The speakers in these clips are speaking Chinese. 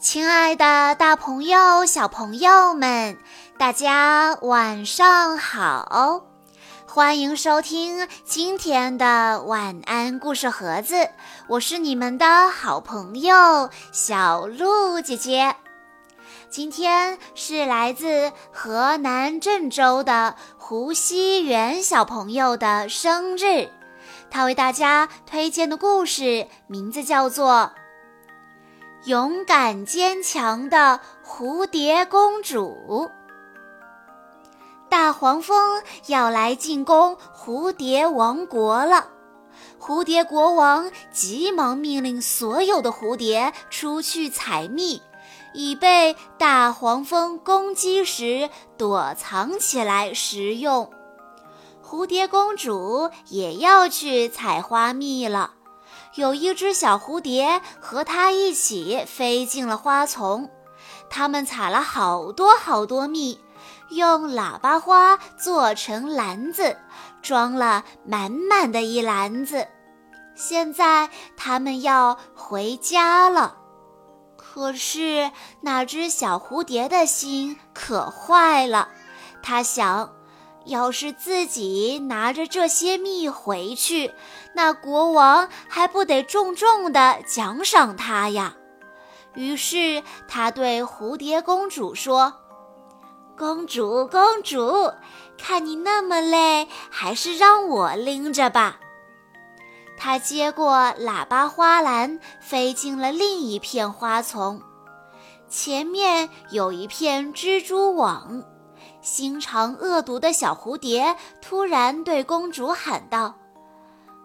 亲爱的，大朋友、小朋友们，大家晚上好！欢迎收听今天的晚安故事盒子，我是你们的好朋友小鹿姐姐。今天是来自河南郑州的胡熙元小朋友的生日，他为大家推荐的故事名字叫做。勇敢坚强的蝴蝶公主，大黄蜂要来进攻蝴蝶王国了。蝴蝶国王急忙命令所有的蝴蝶出去采蜜，以备大黄蜂攻击时躲藏起来食用。蝴蝶公主也要去采花蜜了。有一只小蝴蝶和它一起飞进了花丛，它们采了好多好多蜜，用喇叭花做成篮子，装了满满的一篮子。现在它们要回家了，可是那只小蝴蝶的心可坏了，它想。要是自己拿着这些蜜回去，那国王还不得重重的奖赏他呀？于是他对蝴蝶公主说：“公主，公主，看你那么累，还是让我拎着吧。”他接过喇叭花篮，飞进了另一片花丛，前面有一片蜘蛛网。心肠恶毒的小蝴蝶突然对公主喊道：“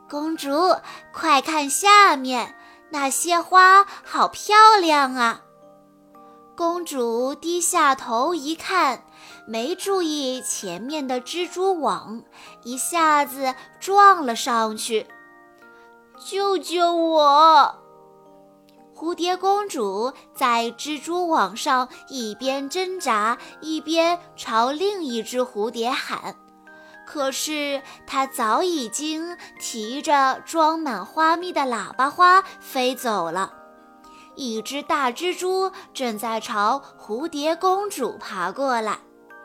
公主，快看下面那些花，好漂亮啊！”公主低下头一看，没注意前面的蜘蛛网，一下子撞了上去。“救救我！”蝴蝶公主在蜘蛛网上一边挣扎，一边朝另一只蝴蝶喊。可是她早已经提着装满花蜜的喇叭花飞走了。一只大蜘蛛正在朝蝴蝶公主爬过来。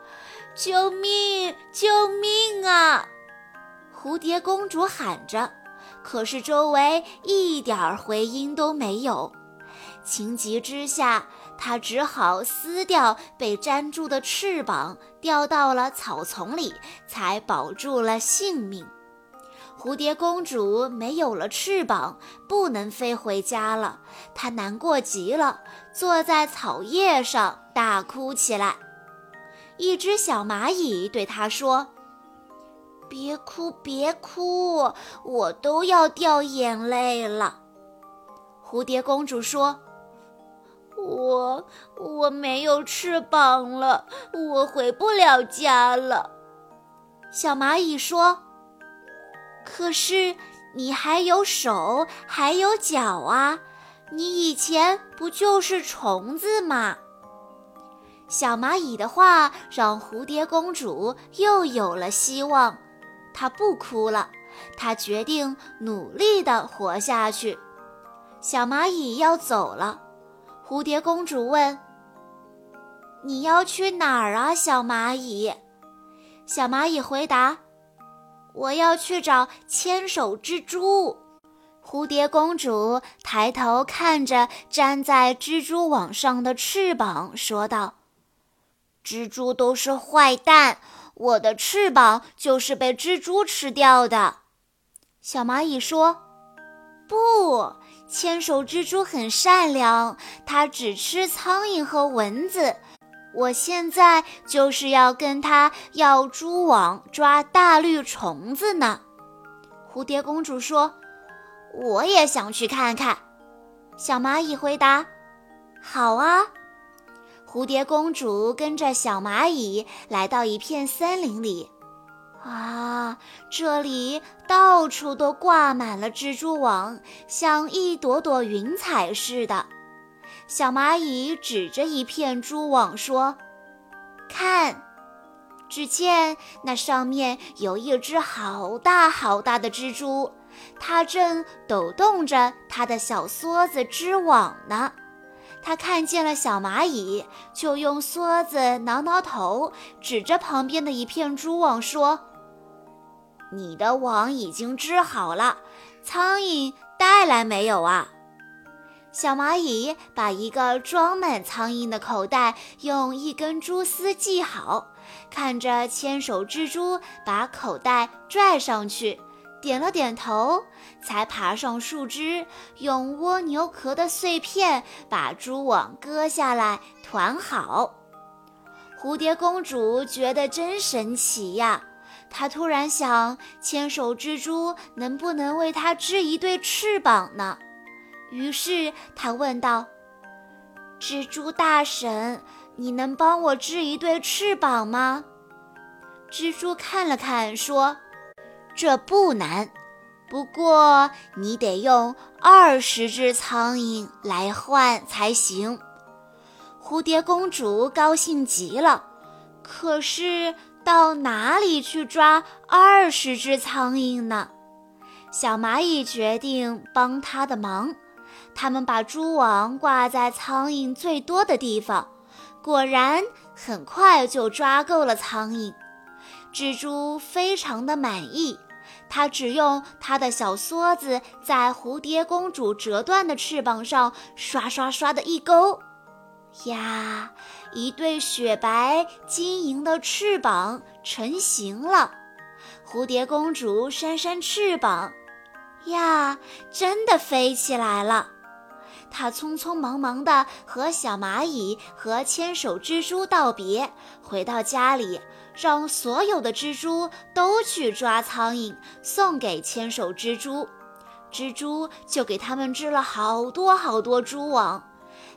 “救命！救命啊！”蝴蝶公主喊着，可是周围一点回音都没有。情急之下，他只好撕掉被粘住的翅膀，掉到了草丛里，才保住了性命。蝴蝶公主没有了翅膀，不能飞回家了，她难过极了，坐在草叶上大哭起来。一只小蚂蚁对她说：“别哭，别哭，我都要掉眼泪了。”蝴蝶公主说。我我没有翅膀了，我回不了家了。小蚂蚁说：“可是你还有手，还有脚啊！你以前不就是虫子吗？”小蚂蚁的话让蝴蝶公主又有了希望，她不哭了，她决定努力地活下去。小蚂蚁要走了。蝴蝶公主问：“你要去哪儿啊，小蚂蚁？”小蚂蚁回答：“我要去找千手蜘蛛。”蝴蝶公主抬头看着粘在蜘蛛网上的翅膀，说道：“蜘蛛都是坏蛋，我的翅膀就是被蜘蛛吃掉的。”小蚂蚁说：“不。”千手蜘蛛很善良，它只吃苍蝇和蚊子。我现在就是要跟它要蛛网抓大绿虫子呢。蝴蝶公主说：“我也想去看看。”小蚂蚁回答：“好啊。”蝴蝶公主跟着小蚂蚁来到一片森林里。啊，这里到处都挂满了蜘蛛网，像一朵朵云彩似的。小蚂蚁指着一片蛛网说：“看，只见那上面有一只好大好大的蜘蛛，它正抖动着它的小梭子织网呢。它看见了小蚂蚁，就用梭子挠挠头，指着旁边的一片蛛网说：“你的网已经织好了，苍蝇带来没有啊？”小蚂蚁把一个装满苍蝇的口袋用一根蛛丝系好，看着千手蜘蛛把口袋拽上去，点了点头，才爬上树枝，用蜗牛壳的碎片把蛛网割下来团好。蝴蝶公主觉得真神奇呀！他突然想，牵手蜘蛛能不能为他织一对翅膀呢？于是他问道：“蜘蛛大婶，你能帮我织一对翅膀吗？”蜘蛛看了看，说：“这不难，不过你得用二十只苍蝇来换才行。”蝴蝶公主高兴极了，可是到哪里去抓二十只苍蝇呢？小蚂蚁决定帮她的忙。他们把蛛网挂在苍蝇最多的地方，果然很快就抓够了苍蝇。蜘蛛非常的满意，它只用它的小梭子在蝴蝶公主折断的翅膀上刷刷刷的一勾，呀，一对雪白晶莹的翅膀成型了。蝴蝶公主扇扇翅膀，呀，真的飞起来了。他匆匆忙忙地和小蚂蚁和千手蜘蛛道别，回到家里，让所有的蜘蛛都去抓苍蝇，送给千手蜘蛛。蜘蛛就给他们织了好多好多蛛网。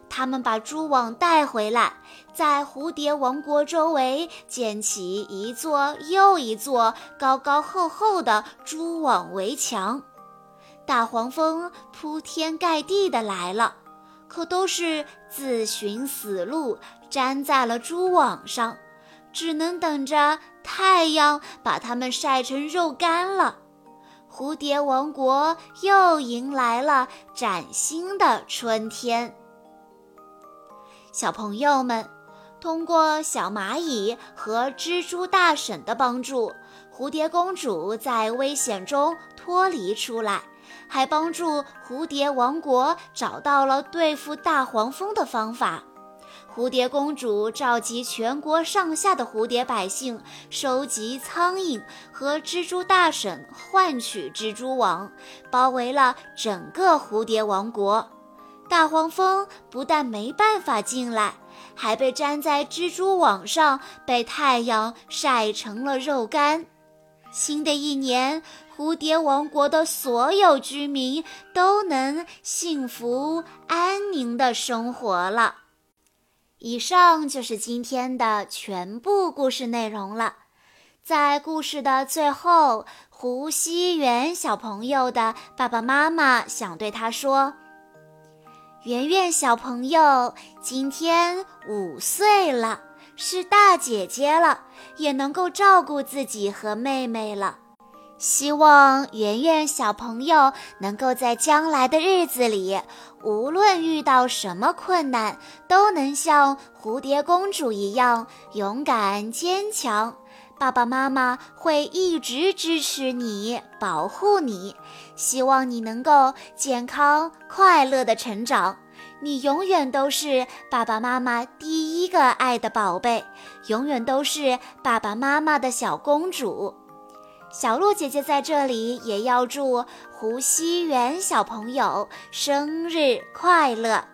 他们把蛛网带回来，在蝴蝶王国周围建起一座又一座高高厚厚的蛛网围墙。大黄蜂铺天盖地的来了，可都是自寻死路，粘在了蛛网上，只能等着太阳把它们晒成肉干了。蝴蝶王国又迎来了崭新的春天。小朋友们，通过小蚂蚁和蜘蛛大婶的帮助，蝴蝶公主在危险中脱离出来。还帮助蝴蝶王国找到了对付大黄蜂的方法。蝴蝶公主召集全国上下的蝴蝶百姓，收集苍蝇和蜘蛛大婶换取蜘蛛网，包围了整个蝴蝶王国。大黄蜂不但没办法进来，还被粘在蜘蛛网上，被太阳晒成了肉干。新的一年。蝴蝶王国的所有居民都能幸福安宁的生活了。以上就是今天的全部故事内容了。在故事的最后，胡熙媛小朋友的爸爸妈妈想对他说：“圆圆小朋友今天五岁了，是大姐姐了，也能够照顾自己和妹妹了。”希望圆圆小朋友能够在将来的日子里，无论遇到什么困难，都能像蝴蝶公主一样勇敢坚强。爸爸妈妈会一直支持你，保护你。希望你能够健康快乐的成长。你永远都是爸爸妈妈第一个爱的宝贝，永远都是爸爸妈妈的小公主。小鹿姐姐在这里也要祝胡熙媛小朋友生日快乐。